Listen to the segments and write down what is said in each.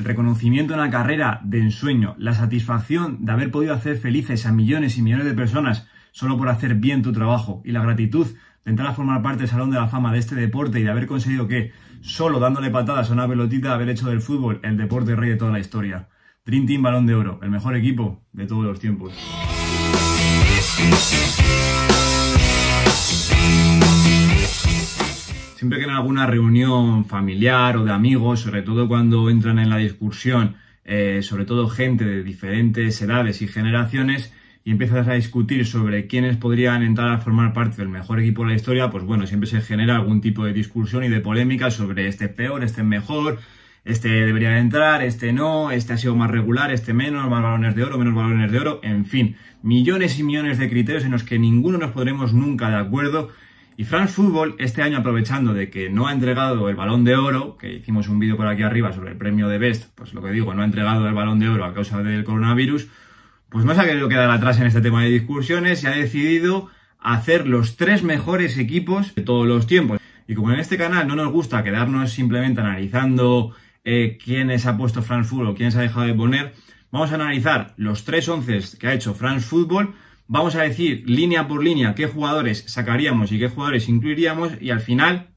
el reconocimiento en la carrera de ensueño, la satisfacción de haber podido hacer felices a millones y millones de personas solo por hacer bien tu trabajo y la gratitud de entrar a formar parte del Salón de la Fama de este deporte y de haber conseguido que, solo dándole patadas a una pelotita, haber hecho del fútbol el deporte rey de toda la historia. Dream Team Balón de Oro, el mejor equipo de todos los tiempos. Siempre que en alguna reunión familiar o de amigos, sobre todo cuando entran en la discusión, eh, sobre todo gente de diferentes edades y generaciones, y empiezas a discutir sobre quiénes podrían entrar a formar parte del mejor equipo de la historia, pues bueno, siempre se genera algún tipo de discusión y de polémica sobre este es peor, este es mejor, este debería entrar, este no, este ha sido más regular, este menos, más balones de oro, menos balones de oro, en fin, millones y millones de criterios en los que ninguno nos podremos nunca de acuerdo. Y France Football, este año aprovechando de que no ha entregado el balón de oro, que hicimos un vídeo por aquí arriba sobre el premio de Best, pues lo que digo, no ha entregado el balón de oro a causa del coronavirus, pues no se ha querido quedar atrás en este tema de discusiones y ha decidido hacer los tres mejores equipos de todos los tiempos. Y como en este canal no nos gusta quedarnos simplemente analizando eh, quiénes ha puesto France Football o quiénes ha dejado de poner, vamos a analizar los tres once que ha hecho France Football, vamos a decir línea por línea qué jugadores sacaríamos y qué jugadores incluiríamos y al final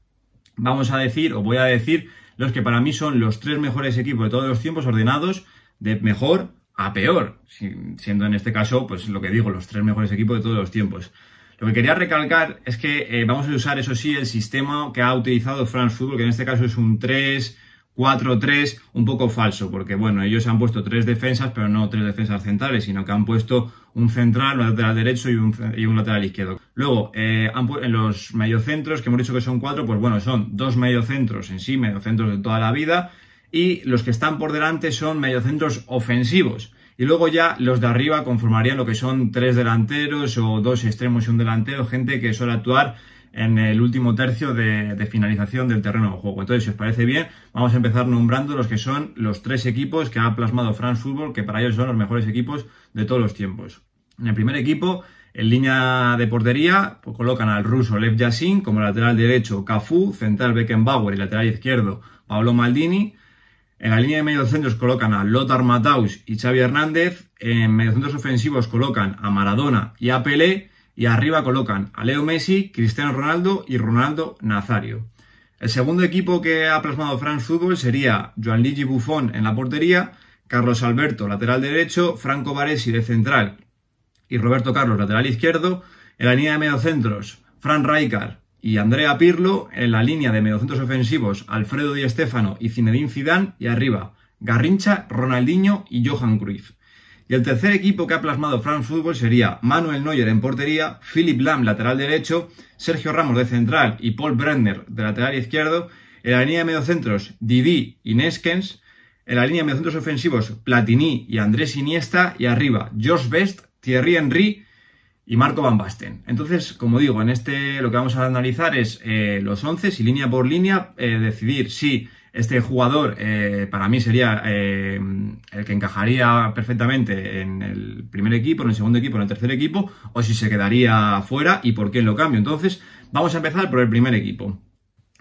vamos a decir o voy a decir los que para mí son los tres mejores equipos de todos los tiempos ordenados de mejor a peor, siendo en este caso, pues lo que digo, los tres mejores equipos de todos los tiempos. Lo que quería recalcar es que eh, vamos a usar, eso sí, el sistema que ha utilizado France Football, que en este caso es un 3, 4-3, un poco falso, porque bueno, ellos han puesto tres defensas, pero no tres defensas centrales, sino que han puesto un central, un lateral derecho y un, lateral izquierdo. Luego, eh, en los mediocentros, que hemos dicho que son cuatro, pues bueno, son dos mediocentros en sí, mediocentros de toda la vida, y los que están por delante son mediocentros ofensivos. Y luego ya los de arriba conformarían lo que son tres delanteros o dos extremos y un delantero, gente que suele actuar en el último tercio de, finalización del terreno de juego. Entonces, si os parece bien, vamos a empezar nombrando los que son los tres equipos que ha plasmado France Football, que para ellos son los mejores equipos de todos los tiempos. En el primer equipo, en línea de portería, pues colocan al ruso Lev Yassin, como lateral derecho Cafu, central Beckenbauer y lateral izquierdo Pablo Maldini. En la línea de mediocentros colocan a Lothar Matthaus y Xavi Hernández. En mediocentros ofensivos colocan a Maradona y a Pelé y arriba colocan a Leo Messi, Cristiano Ronaldo y Ronaldo Nazario. El segundo equipo que ha plasmado France Football sería Gianluigi Buffon en la portería, Carlos Alberto lateral derecho, Franco Baresi de central y Roberto Carlos lateral izquierdo. En la línea de mediocentros, Fran Rijkaard y Andrea Pirlo. En la línea de mediocentros ofensivos, Alfredo Di Stéfano y Zinedine Zidane. Y arriba, Garrincha, Ronaldinho y Johan Cruyff. Y el tercer equipo que ha plasmado France Football sería Manuel Neuer en portería, Philip Lam lateral derecho, Sergio Ramos de central y Paul Brenner de lateral izquierdo. En la línea de mediocentros, Didi y Neskens. En la línea de mediocentros ofensivos, Platini y Andrés Iniesta. Y arriba, George Best, Thierry Henry y Marco Van Basten. Entonces, como digo, en este lo que vamos a analizar es eh, los 11 y línea por línea eh, decidir si este jugador eh, para mí sería eh, el que encajaría perfectamente en el primer equipo, en el segundo equipo, en el tercer equipo, o si se quedaría fuera y por qué lo cambio. Entonces, vamos a empezar por el primer equipo.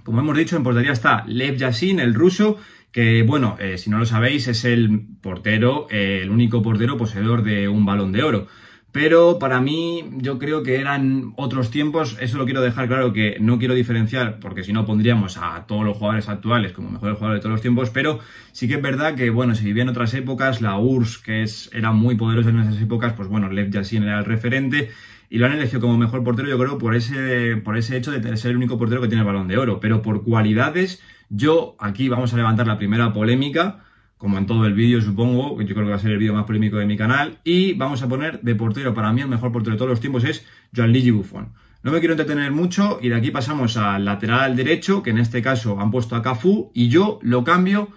Como hemos dicho, en portería está Lev Yassin, el ruso, que, bueno, eh, si no lo sabéis, es el portero, el único portero poseedor de un balón de oro. Pero para mí yo creo que eran otros tiempos, eso lo quiero dejar claro que no quiero diferenciar porque si no pondríamos a todos los jugadores actuales como mejores jugadores de todos los tiempos, pero sí que es verdad que bueno, si vivía en otras épocas, la URSS que es, era muy poderosa en esas épocas, pues bueno, Lev Yassin era el referente y lo han elegido como mejor portero yo creo por ese, por ese hecho de ser el único portero que tiene el balón de oro, pero por cualidades yo aquí vamos a levantar la primera polémica como en todo el vídeo supongo, yo creo que va a ser el vídeo más polémico de mi canal, y vamos a poner de portero, para mí el mejor portero de todos los tiempos es Gianluigi Buffon. No me quiero entretener mucho y de aquí pasamos al lateral derecho, que en este caso han puesto a Cafú, y yo lo cambio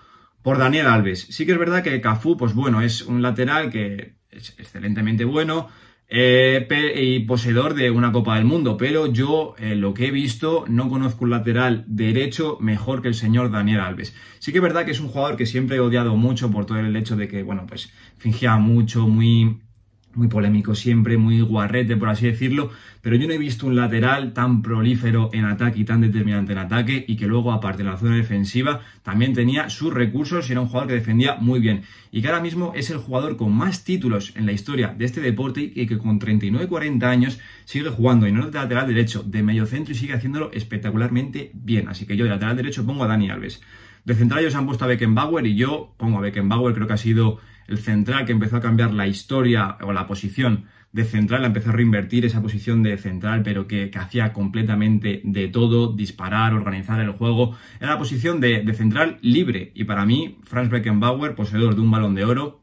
por Daniel Alves. Sí que es verdad que Cafú, pues bueno, es un lateral que es excelentemente bueno, eh, y poseedor de una Copa del Mundo, pero yo eh, lo que he visto no conozco un lateral derecho mejor que el señor Daniel Alves. Sí que es verdad que es un jugador que siempre he odiado mucho por todo el hecho de que, bueno, pues fingía mucho, muy muy polémico siempre, muy guarrete, por así decirlo, pero yo no he visto un lateral tan prolífero en ataque y tan determinante en ataque y que luego, aparte de la zona defensiva, también tenía sus recursos y era un jugador que defendía muy bien. Y que ahora mismo es el jugador con más títulos en la historia de este deporte y que con 39-40 años sigue jugando y no de lateral derecho, de medio centro y sigue haciéndolo espectacularmente bien. Así que yo de lateral derecho pongo a Dani Alves. De central ellos han puesto a Beckenbauer y yo pongo a Beckenbauer, creo que ha sido el central que empezó a cambiar la historia o la posición de central, empezó a reinvertir esa posición de central, pero que, hacía completamente de todo, disparar, organizar el juego. Era la posición de, central libre. Y para mí, Franz Beckenbauer, poseedor de un balón de oro,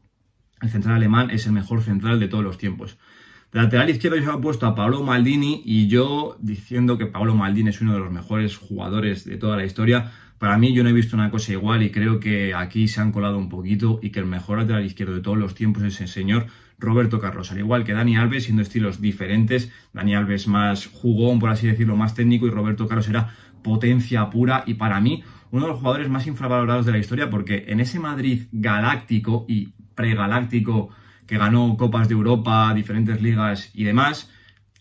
el central alemán es el mejor central de todos los tiempos. De lateral izquierdo yo he puesto a Paolo Maldini y yo diciendo que Paolo Maldini es uno de los mejores jugadores de toda la historia, para mí yo no he visto una cosa igual y creo que aquí se han colado un poquito y que el mejor lateral izquierdo de todos los tiempos es el señor Roberto Carlos, al igual que Dani Alves, siendo estilos diferentes. Dani Alves más jugón, por así decirlo, más técnico y Roberto Carlos era potencia pura y para mí uno de los jugadores más infravalorados de la historia porque en ese Madrid galáctico y pregaláctico que ganó Copas de Europa, diferentes ligas y demás,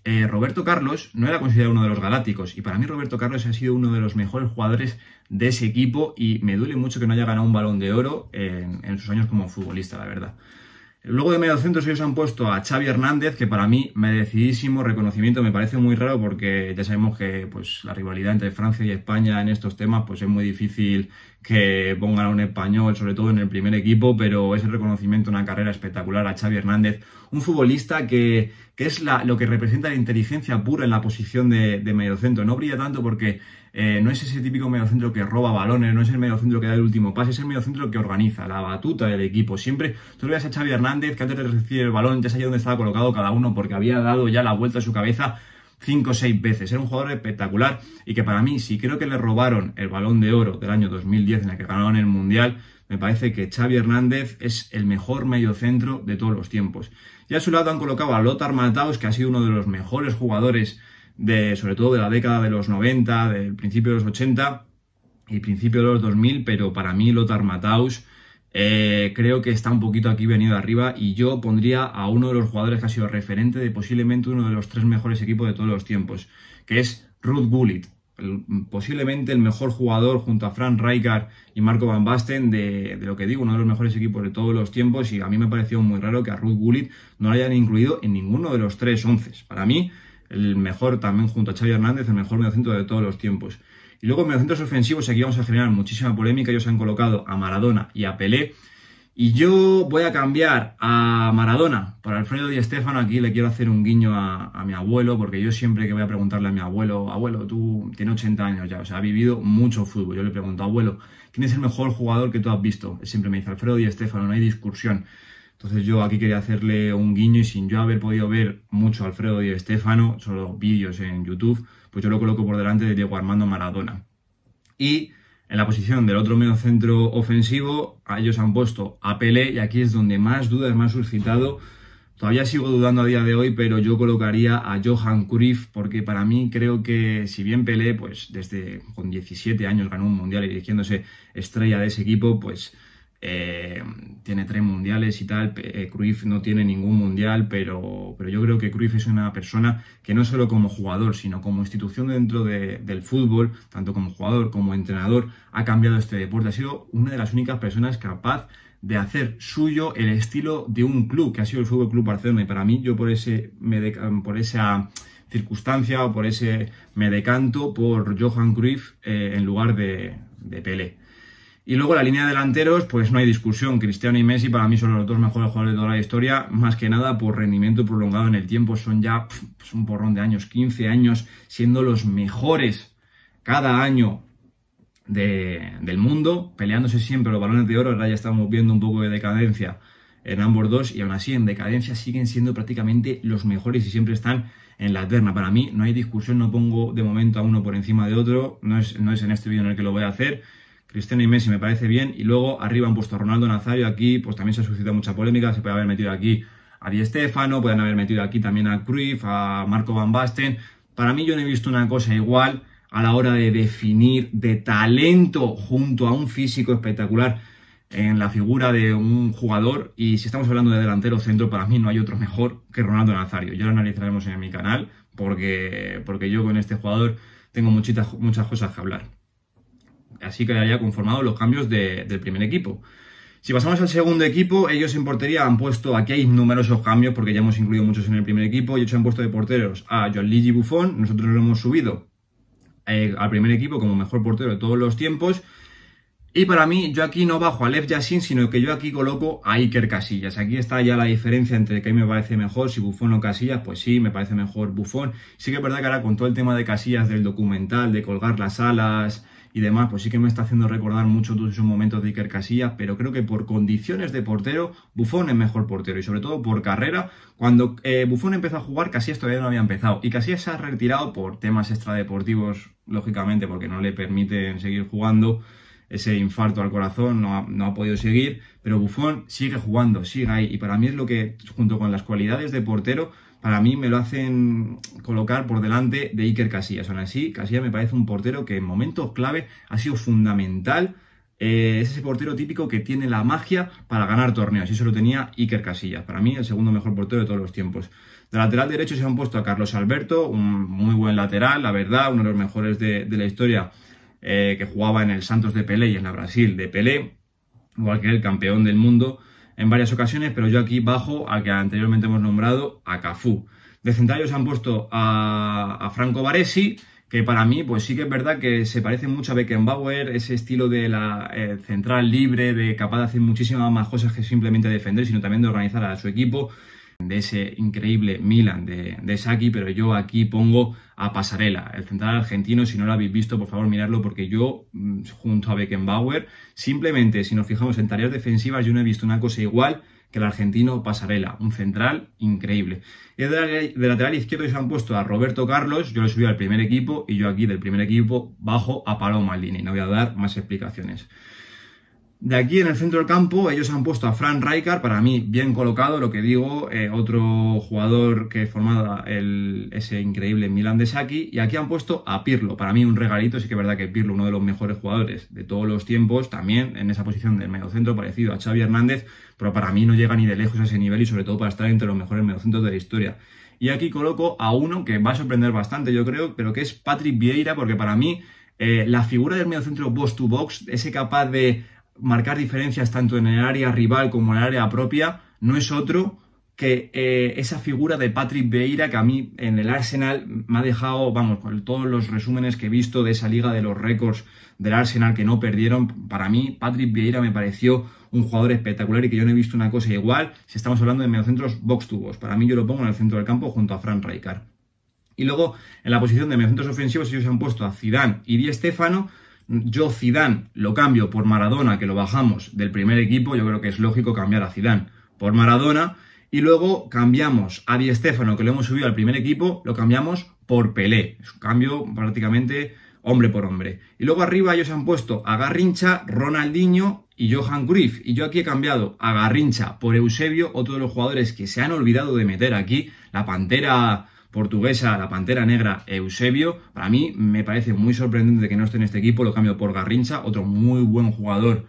eh, Roberto Carlos no era considerado uno de los galácticos y para mí Roberto Carlos ha sido uno de los mejores jugadores de ese equipo y me duele mucho que no haya ganado un balón de oro en, sus años como futbolista, la verdad. Luego de medio centro ellos han puesto a Xavi Hernández, que para mí merecidísimo reconocimiento, me parece muy raro porque ya sabemos que pues, la rivalidad entre Francia y España en estos temas pues, es muy difícil que pongan a un español, sobre todo en el primer equipo, pero es el reconocimiento, una carrera espectacular a Xavi Hernández, un futbolista que, es lo que representa la inteligencia pura en la posición de, mediocentro. No brilla tanto porque eh, no es ese típico mediocentro que roba balones, no es el mediocentro que da el último pase, es el mediocentro que organiza, la batuta del equipo. Siempre tú ves a Xavi Hernández que antes de recibir el balón ya sabía dónde estaba colocado cada uno porque había dado ya la vuelta a su cabeza cinco o seis veces. Era un jugador espectacular y que para mí, si creo que le robaron el balón de oro del año 2010 en el que ganaron el Mundial, me parece que Xavi Hernández es el mejor mediocentro de todos los tiempos. Y a su lado han colocado a Lothar Matthaus, que ha sido uno de los mejores jugadores, de, sobre todo de la década de los 90, del principio de los 80 y principio de los 2000, pero para mí Lothar Matthaus eh, creo que está un poquito aquí venido arriba y yo pondría a uno de los jugadores que ha sido referente de posiblemente uno de los tres mejores equipos de todos los tiempos, que es Ruth Gullit. posiblemente el mejor jugador junto a Frank Rijkaard y Marco Van Basten de, lo que digo, uno de los mejores equipos de todos los tiempos y a mí me pareció muy raro que a Ruth Gullit no lo hayan incluido en ninguno de los tres once. Para mí, el mejor también junto a Xavi Hernández, el mejor mediocentro de todos los tiempos. Y luego en mediocentros ofensivos aquí vamos a generar muchísima polémica. Ellos han colocado a Maradona y a Pelé. Y yo voy a cambiar a Maradona por Alfredo Di Stefano. Aquí le quiero hacer un guiño a, mi abuelo, porque yo siempre que voy a preguntarle a mi abuelo, abuelo, tú tienes 80 años ya, o sea, ha vivido mucho fútbol. Yo le pregunto, abuelo, ¿quién es el mejor jugador que tú has visto? Siempre me dice Alfredo Di Stefano, no hay discusión. Entonces yo aquí quería hacerle un guiño y sin yo haber podido ver mucho a Alfredo Di Stefano, solo vídeos en YouTube, pues yo lo coloco por delante de Diego Armando Maradona. Y en la posición del otro medio centro ofensivo, a ellos han puesto a Pelé y aquí es donde más dudas me han suscitado. Todavía sigo dudando a día de hoy, pero yo colocaría a Johan Cruyff porque para mí creo que si bien Pelé, pues desde con 17 años ganó un mundial y dirigiéndose estrella de ese equipo, pues eh, tiene tres mundiales y tal. Eh, Cruyff no tiene ningún mundial, pero, pero yo creo que Cruyff es una persona que no solo como jugador, sino como institución dentro del fútbol, tanto como jugador como entrenador, ha cambiado este deporte. Ha sido una de las únicas personas capaz de hacer suyo el estilo de un club, que ha sido el Fútbol Club Barcelona. Y para mí, yo por, ese, por esa circunstancia o por ese me decanto por Johan Cruyff eh, en lugar de, de Pelé. Y luego la línea de delanteros, pues no hay discusión. Cristiano y Messi para mí son los dos mejores jugadores de toda la historia, más que nada por rendimiento prolongado en el tiempo. Son ya pues, un porrón de años, 15 años, siendo los mejores cada año del mundo, peleándose siempre los balones de oro. Ahora ya estamos viendo un poco de decadencia en ambos dos y aún así en decadencia siguen siendo prácticamente los mejores y siempre están en la eterna. Para mí no hay discusión, no pongo de momento a uno por encima de otro, no es, no es en este vídeo en el que lo voy a hacer Cristiano y Messi me parece bien. Y luego arriba han puesto a Ronaldo Nazario. Aquí pues también se ha suscitado mucha polémica. Se puede haber metido aquí a Di Stefano, pueden haber metido aquí también a Cruyff, a Marco Van Basten. Para mí yo no he visto una cosa igual a la hora de definir de talento junto a un físico espectacular en la figura de un jugador y si estamos hablando de delantero centro, para mí no hay otro mejor que Ronaldo Nazario. Ya lo analizaremos en mi canal porque, porque yo con este jugador tengo muchas cosas que hablar. Así quedaría conformado los cambios del primer equipo. Si pasamos al segundo equipo, ellos en portería han puesto, aquí hay numerosos cambios porque ya hemos incluido muchos en el primer equipo, y ellos han puesto de porteros a Gianluigi Buffon, nosotros lo hemos subido eh, al primer equipo como mejor portero de todos los tiempos, y para mí, yo aquí no bajo a Lev Yassin, sino que yo aquí coloco a Iker Casillas. Aquí está ya la diferencia entre que a mí me parece mejor, si Buffon o Casillas, pues sí, me parece mejor Buffon. Sí que es verdad que ahora con todo el tema de Casillas del documental, de colgar las alas, y demás, pues sí que me está haciendo recordar mucho todos esos momentos de Iker Casillas, pero creo que por condiciones de portero, Buffon es mejor portero y sobre todo por carrera. Cuando eh, Buffon empezó a jugar, Casillas todavía no había empezado y Casillas se ha retirado por temas extradeportivos, lógicamente, porque no le permiten seguir jugando ese infarto al corazón, no ha, no ha, podido seguir, pero Buffon sigue jugando, sigue ahí. Y para mí es lo que, junto con las cualidades de portero, para mí me lo hacen colocar por delante de Iker Casillas. Aún así, Casillas me parece un portero que en momentos clave ha sido fundamental. Eh, es ese portero típico que tiene la magia para ganar torneos. Y eso lo tenía Iker Casillas. Para mí, el segundo mejor portero de todos los tiempos. De lateral derecho se han puesto a Carlos Alberto, un muy buen lateral, la verdad, uno de los mejores de, la historia eh, que jugaba en el Santos de Pelé y en la Brasil de Pelé, igual que el campeón del mundo en varias ocasiones, pero yo aquí bajo al que anteriormente hemos nombrado, a Cafú. De centrales han puesto a, Franco Baresi, que para mí, pues sí que es verdad que se parece mucho a Beckenbauer, ese estilo de la eh, central libre, de capaz de hacer muchísimas más cosas que simplemente defender, sino también de organizar a su equipo de ese increíble Milan de, de Saki, pero yo aquí pongo a Pasarela, el central argentino, si no lo habéis visto, por favor miradlo, porque yo, mm, junto a Beckenbauer, simplemente si nos fijamos en tareas defensivas, yo no he visto una cosa igual que el argentino Pasarela, un central increíble. Y de, lateral izquierdo se han puesto a Roberto Carlos, yo lo subí al primer equipo, y yo aquí del primer equipo bajo a Paloma Maldini, no voy a dar más explicaciones. De aquí en el centro del campo ellos han puesto a Fran Rijkaard, para mí bien colocado, lo que digo, eh, otro jugador que formaba ese increíble Milan de Saki, y aquí han puesto a Pirlo, para mí un regalito, sí que es verdad que Pirlo, uno de los mejores jugadores de todos los tiempos, también en esa posición del mediocentro parecido a Xavi Hernández, pero para mí no llega ni de lejos a ese nivel y sobre todo para estar entre los mejores mediocentros de la historia. Y aquí coloco a uno que va a sorprender bastante, yo creo, pero que es Patrick Vieira, porque para mí eh, la figura del mediocentro box to box, ese capaz de marcar diferencias tanto en el área rival como en el área propia, no es otro que eh, esa figura de Patrick Vieira que a mí en el Arsenal me ha dejado, vamos, con todos los resúmenes que he visto de esa liga de los récords del Arsenal que no perdieron, para mí Patrick Vieira me pareció un jugador espectacular y que yo no he visto una cosa igual si estamos hablando de mediocentros box to box. Para mí yo lo pongo en el centro del campo junto a Fran Rijkaard. Y luego en la posición de mediocentros ofensivos ellos han puesto a Zidane y Di Stefano yo Zidane lo cambio por Maradona, que lo bajamos del primer equipo, yo creo que es lógico cambiar a Zidane por Maradona, y luego cambiamos a Di Stefano, que lo hemos subido al primer equipo, lo cambiamos por Pelé. Es un cambio prácticamente hombre por hombre. Y luego arriba ellos han puesto a Garrincha, Ronaldinho y Johan Cruyff. Y yo aquí he cambiado a Garrincha por Eusebio, otro de los jugadores que se han olvidado de meter aquí, la pantera portuguesa, la Pantera Negra, Eusebio. Para mí me parece muy sorprendente que no esté en este equipo, lo cambio por Garrincha, otro muy buen jugador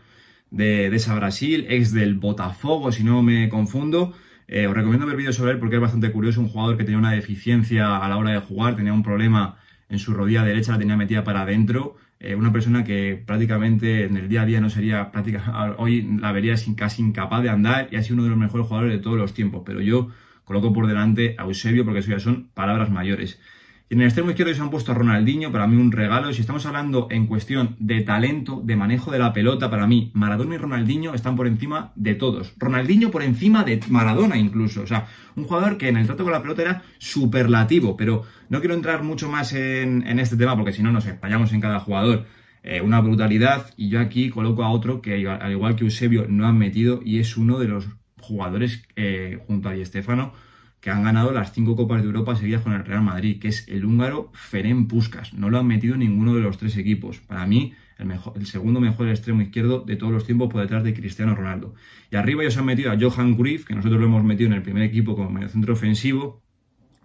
de, esa Brasil, ex del Botafogo, si no me confundo. Eh, os recomiendo ver vídeos sobre él porque es bastante curioso, un jugador que tenía una deficiencia a la hora de jugar, tenía un problema en su rodilla derecha, la tenía metida para adentro. Eh, una persona que prácticamente en el día a día no sería hoy la vería casi incapaz de andar y ha sido uno de los mejores jugadores de todos los tiempos. Pero yo coloco por delante a Eusebio porque eso ya son palabras mayores. Y en el extremo izquierdo se han puesto a Ronaldinho, para mí un regalo. Si estamos hablando en cuestión de talento, de manejo de la pelota, para mí Maradona y Ronaldinho están por encima de todos. Ronaldinho por encima de Maradona incluso. O sea, un jugador que en el trato con la pelota era superlativo. Pero no quiero entrar mucho más en, este tema porque si no nos espallamos en cada jugador. Eh, una brutalidad. Y yo aquí coloco a otro que al igual que Eusebio no han metido y es uno de los jugadores eh, junto a Di Stefano que han ganado las cinco Copas de Europa seguidas con el Real Madrid, que es el húngaro Ferenc Puskas. No lo han metido ninguno de los tres equipos. Para mí, el, mejor, el segundo mejor extremo izquierdo de todos los tiempos por detrás de Cristiano Ronaldo. Y arriba ellos han metido a Johan Cruyff, que nosotros lo hemos metido en el primer equipo como medio centro ofensivo.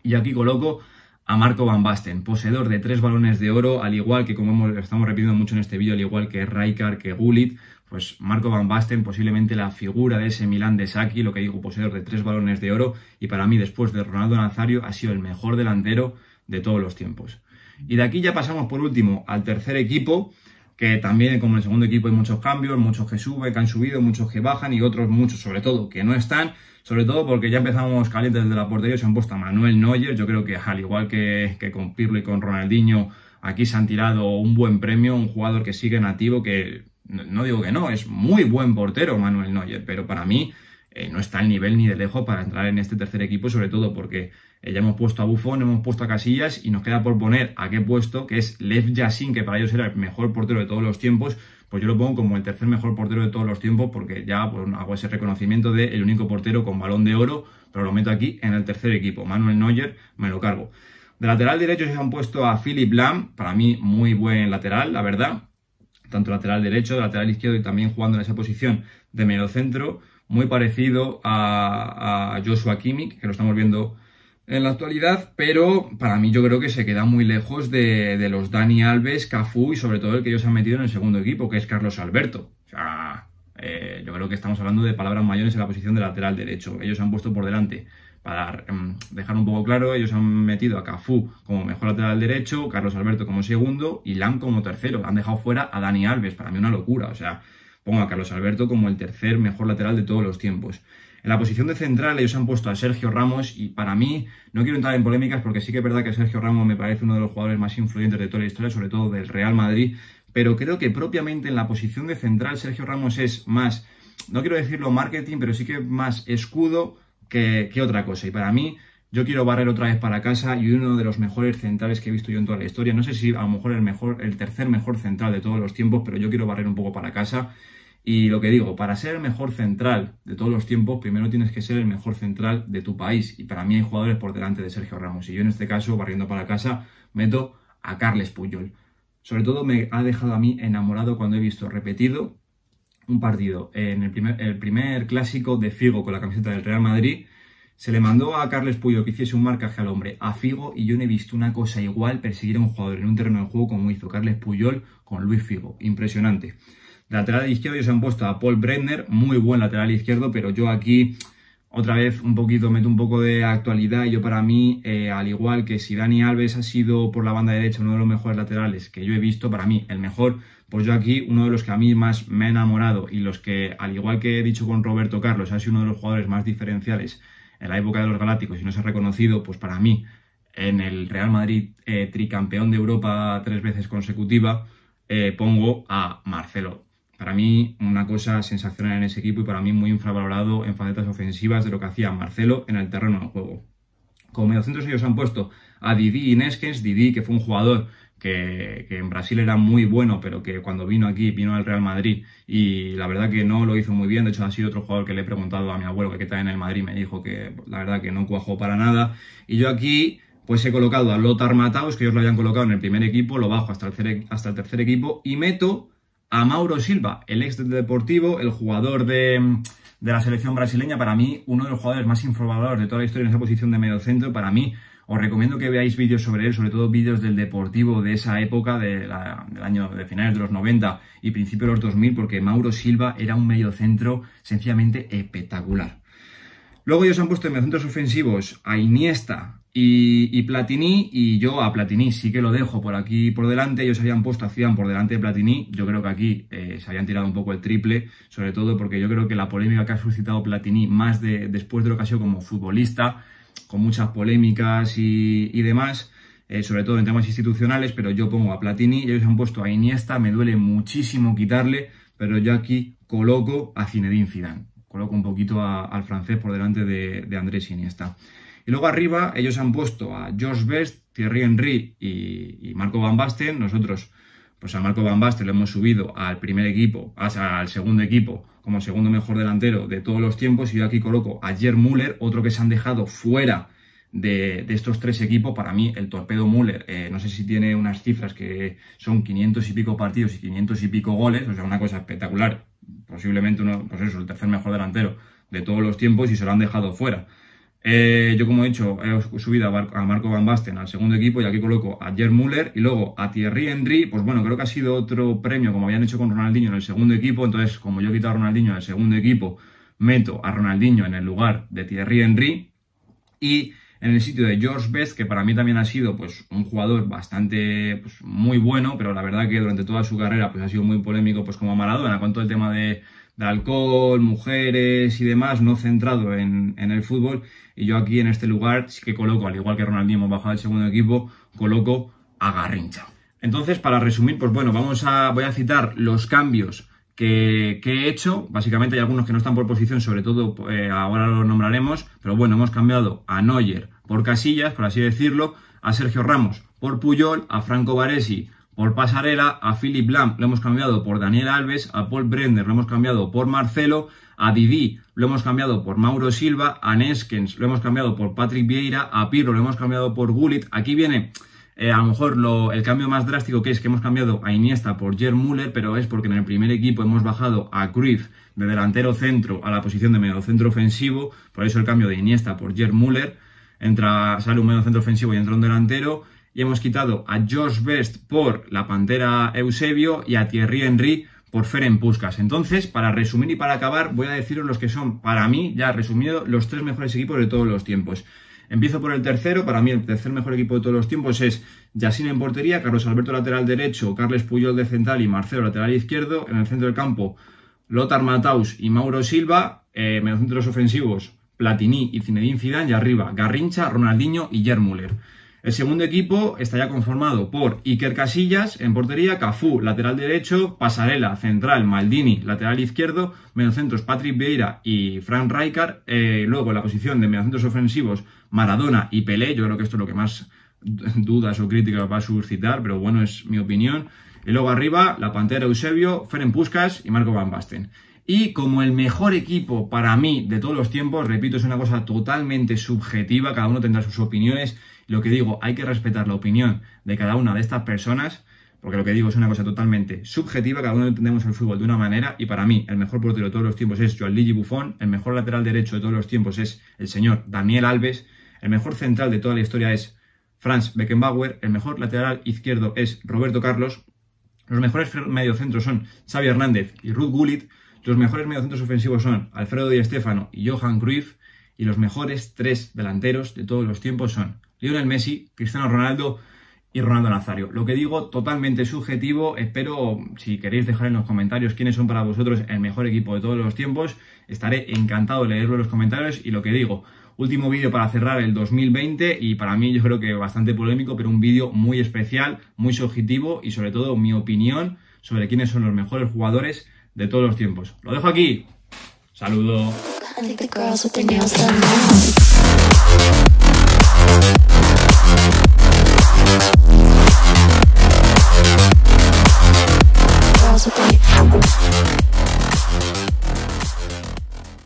Y aquí coloco a Marco Van Basten, poseedor de tres balones de oro, al igual que, como estamos repitiendo mucho en este vídeo, al igual que Rijkaard, que Gullit, pues Marco Van Basten, posiblemente la figura de ese Milán de Saki, lo que digo, poseedor de tres balones de oro, y para mí, después de Ronaldo Nazario, ha sido el mejor delantero de todos los tiempos. Y de aquí ya pasamos por último al tercer equipo, que también como en el segundo equipo hay muchos cambios, muchos que suben, que han subido, muchos que bajan y otros muchos sobre todo que no están, sobre todo porque ya empezamos calientes desde la portería, se han puesto a Manuel Neuer, yo creo que al igual que, que con Pirlo y con Ronaldinho, aquí se han tirado un buen premio, un jugador que sigue nativo, que no digo que no, es muy buen portero Manuel Neuer, pero para mí eh, no está al nivel ni de lejos para entrar en este tercer equipo, sobre todo porque eh, ya hemos puesto a Buffon, hemos puesto a Casillas y nos queda por poner a qué puesto, que es Lev Yassin, que para ellos era el mejor portero de todos los tiempos, pues yo lo pongo como el tercer mejor portero de todos los tiempos porque ya pues, hago ese reconocimiento de el único portero con balón de oro, pero lo meto aquí en el tercer equipo. Manuel Neuer me lo cargo. De lateral derecho se han puesto a Philip Lam, para mí muy buen lateral, la verdad tanto lateral derecho, lateral izquierdo y también jugando en esa posición de medio centro, muy parecido a, Joshua Kimmich, que lo estamos viendo en la actualidad, pero para mí yo creo que se queda muy lejos de, los Dani Alves, Cafú y sobre todo el que ellos han metido en el segundo equipo, que es Carlos Alberto. O sea, eh, yo creo que estamos hablando de palabras mayores en la posición de lateral derecho. Ellos han puesto por delante para em, dejar un poco claro, ellos han metido a Cafú como mejor lateral derecho, Carlos Alberto como segundo y Lam como tercero. Han dejado fuera a Dani Alves, para mí una locura. O sea, pongo a Carlos Alberto como el tercer mejor lateral de todos los tiempos. En la posición de central ellos han puesto a Sergio Ramos y para mí, no quiero entrar en polémicas porque sí que es verdad que Sergio Ramos me parece uno de los jugadores más influyentes de toda la historia, sobre todo del Real Madrid, pero creo que propiamente en la posición de central Sergio Ramos es más, no quiero decirlo marketing, pero sí que más escudo que, otra cosa. Y para mí, yo quiero barrer otra vez para casa y uno de los mejores centrales que he visto yo en toda la historia. No sé si a lo mejor el mejor, el tercer mejor central de todos los tiempos, pero yo quiero barrer un poco para casa. Y lo que digo, para ser el mejor central de todos los tiempos, primero tienes que ser el mejor central de tu país. Y para mí hay jugadores por delante de Sergio Ramos. Y yo en este caso, barriendo para casa, meto a Carles Puyol. Sobre todo me ha dejado a mí enamorado cuando he visto repetido un partido en el primer, el primer clásico de Figo con la camiseta del Real Madrid. Se le mandó a Carles Puyo que hiciese un marcaje al hombre a Figo y yo no he visto una cosa igual perseguir a un jugador en un terreno de juego como hizo Carles Puyol con Luis Figo. Impresionante. lateral izquierdo ellos han puesto a Paul Brenner, muy buen lateral izquierdo, pero yo aquí otra vez un poquito, meto un poco de actualidad. Yo para mí, eh, al igual que si Dani Alves ha sido por la banda derecha uno de los mejores laterales que yo he visto, para mí el mejor, pues yo aquí uno de los que a mí más me ha enamorado y los que, al igual que he dicho con Roberto Carlos, ha sido uno de los jugadores más diferenciales en la época de los Galácticos y no se ha reconocido, pues para mí, en el Real Madrid eh, tricampeón de Europa tres veces consecutiva, eh, pongo a Marcelo para mí, una cosa sensacional en ese equipo y para mí muy infravalorado en facetas ofensivas de lo que hacía Marcelo en el terreno de juego. Como mediocentros ellos han puesto a Didi Ineskens, Didi que fue un jugador que, en Brasil era muy bueno, pero que cuando vino aquí, vino al Real Madrid y la verdad que no lo hizo muy bien. De hecho, ha sido otro jugador que le he preguntado a mi abuelo que está en el Madrid, me dijo que la verdad que no cuajó para nada. Y yo aquí, pues he colocado a Lothar Mataus, que ellos lo habían colocado en el primer equipo, lo bajo hasta el, hasta el tercer equipo y meto a Mauro Silva, el ex del Deportivo, el jugador de, la selección brasileña, para mí uno de los jugadores más informados de toda la historia en esa posición de medio centro, para mí os recomiendo que veáis vídeos sobre él, sobre todo vídeos del Deportivo de esa época, de del año de finales de los 90 y principios de los 2000, porque Mauro Silva era un medio centro sencillamente espectacular. Luego ellos han puesto en mediocentros ofensivos a Iniesta, y, Platini, y yo a Platini sí que lo dejo por aquí por delante. Ellos habían puesto a Zidane por delante de Platini. Yo creo que aquí eh, se habían tirado un poco el triple, sobre todo porque yo creo que la polémica que ha suscitado Platini, más de, después de lo que ha sido como futbolista, con muchas polémicas y, demás, eh, sobre todo en temas institucionales, pero yo pongo a Platini ellos han puesto a Iniesta. Me duele muchísimo quitarle, pero yo aquí coloco a Zinedine Zidane. Coloco un poquito al francés por delante de, de Andrés Iniesta. Y luego arriba ellos han puesto a George Best, Thierry Henry y, Marco Van Basten. Nosotros, pues a Marco Van Basten lo hemos subido al primer equipo, al segundo equipo, como segundo mejor delantero de todos los tiempos. Y yo aquí coloco a Jer Müller, otro que se han dejado fuera de, estos tres equipos. Para mí, el torpedo Müller, eh, no sé si tiene unas cifras que son 500 y pico partidos y 500 y pico goles, o sea, una cosa espectacular. Posiblemente uno, pues eso, el tercer mejor delantero de todos los tiempos y se lo han dejado fuera. Eh, yo, como he dicho, he subido a, Marco Van Basten al segundo equipo y aquí coloco a Jer Müller y luego a Thierry Henry. Pues bueno, creo que ha sido otro premio como habían hecho con Ronaldinho en el segundo equipo. Entonces, como yo he quitado a Ronaldinho en el segundo equipo, meto a Ronaldinho en el lugar de Thierry Henry y en el sitio de George Best, que para mí también ha sido pues, un jugador bastante pues, muy bueno, pero la verdad que durante toda su carrera pues, ha sido muy polémico pues, como Maradona, con todo el tema de, alcohol, mujeres y demás, no centrado en, el fútbol. Y yo aquí en este lugar sí que coloco, al igual que Ronaldinho hemos bajado al segundo equipo, coloco a Garrincha. Entonces, para resumir, pues bueno, vamos a, voy a citar los cambios que, he hecho. Básicamente hay algunos que no están por posición, sobre todo eh, ahora los nombraremos, pero bueno, hemos cambiado a Neuer por Casillas, por así decirlo, a Sergio Ramos por Puyol, a Franco Baresi por Pasarela, a Philip Lam lo hemos cambiado por Daniel Alves, a Paul Brender lo hemos cambiado por Marcelo, a Didi lo hemos cambiado por Mauro Silva, a Neskens lo hemos cambiado por Patrick Vieira, a Pirro lo hemos cambiado por Gullit. Aquí viene eh, a lo mejor el cambio más drástico que es que hemos cambiado a Iniesta por Jer Müller, pero es porque en el primer equipo hemos bajado a Cruyff de delantero centro a la posición de medio centro ofensivo, por eso el cambio de Iniesta por Jer Müller, entra, sale un medio centro ofensivo y entra un delantero, y hemos quitado a Josh Best por la Pantera Eusebio y a Thierry Henry por Ferenc Puskas. Entonces, para resumir y para acabar, voy a deciros los que son, para mí, ya resumido, los tres mejores equipos de todos los tiempos. Empiezo por el tercero, para mí el tercer mejor equipo de todos los tiempos es Yassin en portería, Carlos Alberto lateral derecho, Carles Puyol de central y Marcelo lateral izquierdo. En el centro del campo, Lothar Mataus y Mauro Silva. Eh, mediocentros ofensivos, Platini y Zinedine Zidane. Y arriba, Garrincha, Ronaldinho y Jermuller. El segundo equipo está ya conformado por Iker Casillas en portería, Cafú lateral derecho, Pasarela central, Maldini lateral izquierdo, mediocentros Patrick Vieira y Frank Rijkaard, eh, luego en la posición de mediocentros ofensivos Maradona y Pelé, yo creo que esto es lo que más dudas o críticas va a suscitar, pero bueno, es mi opinión. Y luego arriba, la Pantera Eusebio, Ferenc Puskas y Marco Van Basten. Y como el mejor equipo para mí de todos los tiempos, repito, es una cosa totalmente subjetiva, cada uno tendrá sus opiniones. Lo que digo, hay que respetar la opinión de cada una de estas personas, porque lo que digo es una cosa totalmente subjetiva, cada uno entendemos el fútbol de una manera, y para mí el mejor portero de todos los tiempos es Joan Buffon, el mejor lateral derecho de todos los tiempos es el señor Daniel Alves, el mejor central de toda la historia es Franz Beckenbauer, el mejor lateral izquierdo es Roberto Carlos, los mejores mediocentros son Xavi Hernández y Ruth Gullit, los mejores mediocentros ofensivos son Alfredo Di Stéfano y Johan Cruyff, y los mejores tres delanteros de todos los tiempos son Lionel Messi, Cristiano Ronaldo y Ronaldo Nazario. Lo que digo, totalmente subjetivo. Espero, si queréis dejar en los comentarios quiénes son para vosotros el mejor equipo de todos los tiempos, estaré encantado de leerlo en los comentarios. Y lo que digo, último vídeo para cerrar el 2020 y para mí yo creo que bastante polémico, pero un vídeo muy especial, muy subjetivo y sobre todo mi opinión sobre quiénes son los mejores jugadores de todos los tiempos. Lo dejo aquí. Saludo.